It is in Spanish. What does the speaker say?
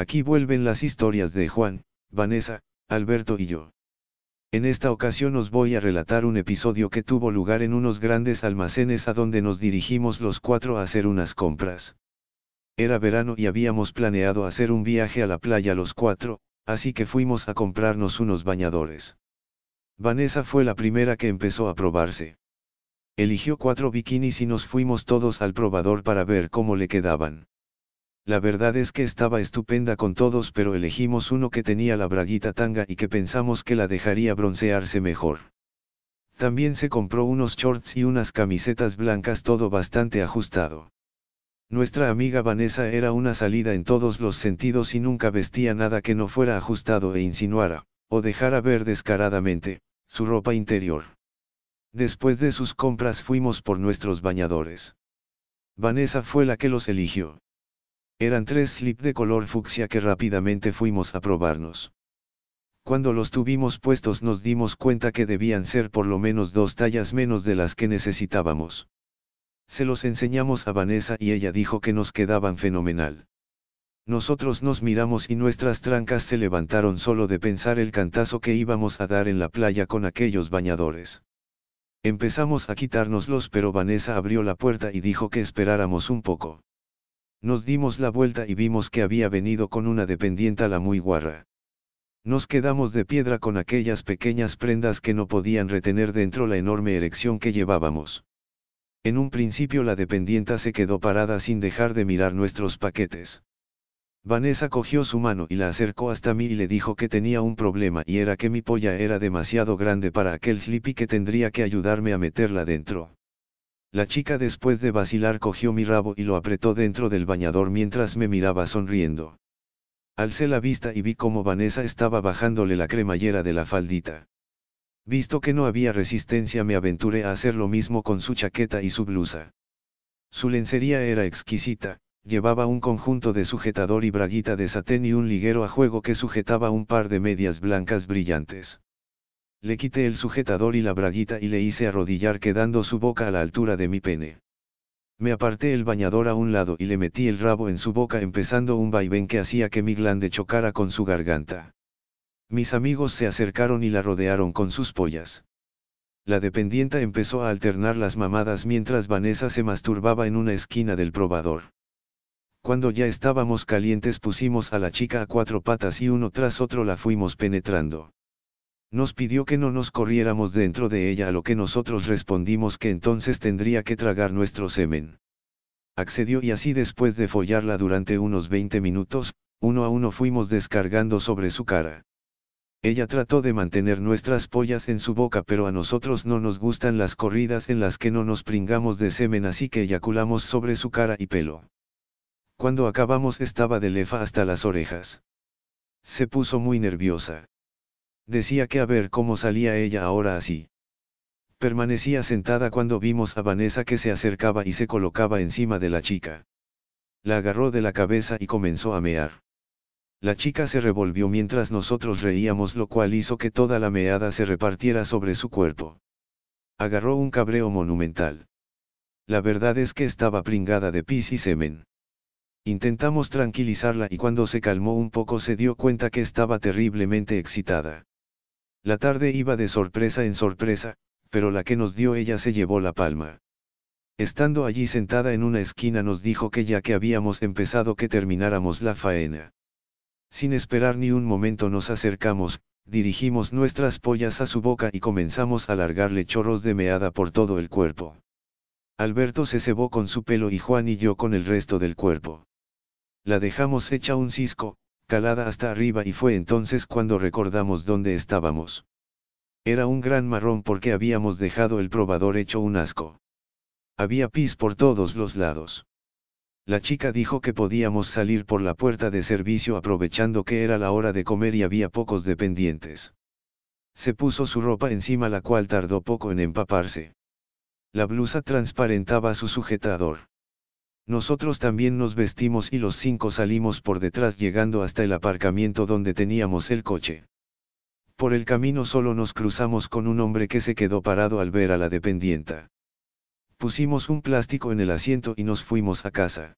Aquí vuelven las historias de Juan, Vanessa, Alberto y yo. En esta ocasión os voy a relatar un episodio que tuvo lugar en unos grandes almacenes a donde nos dirigimos los cuatro a hacer unas compras. Era verano y habíamos planeado hacer un viaje a la playa los cuatro, así que fuimos a comprarnos unos bañadores. Vanessa fue la primera que empezó a probarse. Eligió cuatro bikinis y nos fuimos todos al probador para ver cómo le quedaban. La verdad es que estaba estupenda con todos pero elegimos uno que tenía la braguita tanga y que pensamos que la dejaría broncearse mejor. También se compró unos shorts y unas camisetas blancas todo bastante ajustado. Nuestra amiga Vanessa era una salida en todos los sentidos y nunca vestía nada que no fuera ajustado e insinuara, o dejara ver descaradamente, su ropa interior. Después de sus compras fuimos por nuestros bañadores. Vanessa fue la que los eligió. Eran tres slip de color fucsia que rápidamente fuimos a probarnos. Cuando los tuvimos puestos nos dimos cuenta que debían ser por lo menos dos tallas menos de las que necesitábamos. Se los enseñamos a Vanessa y ella dijo que nos quedaban fenomenal. Nosotros nos miramos y nuestras trancas se levantaron solo de pensar el cantazo que íbamos a dar en la playa con aquellos bañadores. Empezamos a quitárnoslos pero Vanessa abrió la puerta y dijo que esperáramos un poco. Nos dimos la vuelta y vimos que había venido con una dependienta la muy guarra. Nos quedamos de piedra con aquellas pequeñas prendas que no podían retener dentro la enorme erección que llevábamos. En un principio la dependienta se quedó parada sin dejar de mirar nuestros paquetes. Vanessa cogió su mano y la acercó hasta mí y le dijo que tenía un problema y era que mi polla era demasiado grande para aquel slippy que tendría que ayudarme a meterla dentro. La chica después de vacilar cogió mi rabo y lo apretó dentro del bañador mientras me miraba sonriendo. Alcé la vista y vi cómo Vanessa estaba bajándole la cremallera de la faldita. Visto que no había resistencia me aventuré a hacer lo mismo con su chaqueta y su blusa. Su lencería era exquisita, llevaba un conjunto de sujetador y braguita de satén y un liguero a juego que sujetaba un par de medias blancas brillantes. Le quité el sujetador y la braguita y le hice arrodillar quedando su boca a la altura de mi pene. Me aparté el bañador a un lado y le metí el rabo en su boca empezando un vaivén que hacía que mi glande chocara con su garganta. Mis amigos se acercaron y la rodearon con sus pollas. La dependienta empezó a alternar las mamadas mientras Vanessa se masturbaba en una esquina del probador. Cuando ya estábamos calientes pusimos a la chica a cuatro patas y uno tras otro la fuimos penetrando. Nos pidió que no nos corriéramos dentro de ella a lo que nosotros respondimos que entonces tendría que tragar nuestro semen. Accedió y así después de follarla durante unos 20 minutos, uno a uno fuimos descargando sobre su cara. Ella trató de mantener nuestras pollas en su boca pero a nosotros no nos gustan las corridas en las que no nos pringamos de semen así que eyaculamos sobre su cara y pelo. Cuando acabamos estaba de lefa hasta las orejas. Se puso muy nerviosa. Decía que a ver cómo salía ella ahora así. Permanecía sentada cuando vimos a Vanessa que se acercaba y se colocaba encima de la chica. La agarró de la cabeza y comenzó a mear. La chica se revolvió mientras nosotros reíamos lo cual hizo que toda la meada se repartiera sobre su cuerpo. Agarró un cabreo monumental. La verdad es que estaba pringada de pis y semen. Intentamos tranquilizarla y cuando se calmó un poco se dio cuenta que estaba terriblemente excitada. La tarde iba de sorpresa en sorpresa, pero la que nos dio ella se llevó la palma. Estando allí sentada en una esquina nos dijo que ya que habíamos empezado que termináramos la faena. Sin esperar ni un momento nos acercamos, dirigimos nuestras pollas a su boca y comenzamos a largarle chorros de meada por todo el cuerpo. Alberto se cebó con su pelo y Juan y yo con el resto del cuerpo. La dejamos hecha un cisco, calada hasta arriba y fue entonces cuando recordamos dónde estábamos. Era un gran marrón porque habíamos dejado el probador hecho un asco. Había pis por todos los lados. La chica dijo que podíamos salir por la puerta de servicio aprovechando que era la hora de comer y había pocos dependientes. Se puso su ropa encima la cual tardó poco en empaparse. La blusa transparentaba su sujetador. Nosotros también nos vestimos y los cinco salimos por detrás llegando hasta el aparcamiento donde teníamos el coche. Por el camino solo nos cruzamos con un hombre que se quedó parado al ver a la dependienta. Pusimos un plástico en el asiento y nos fuimos a casa.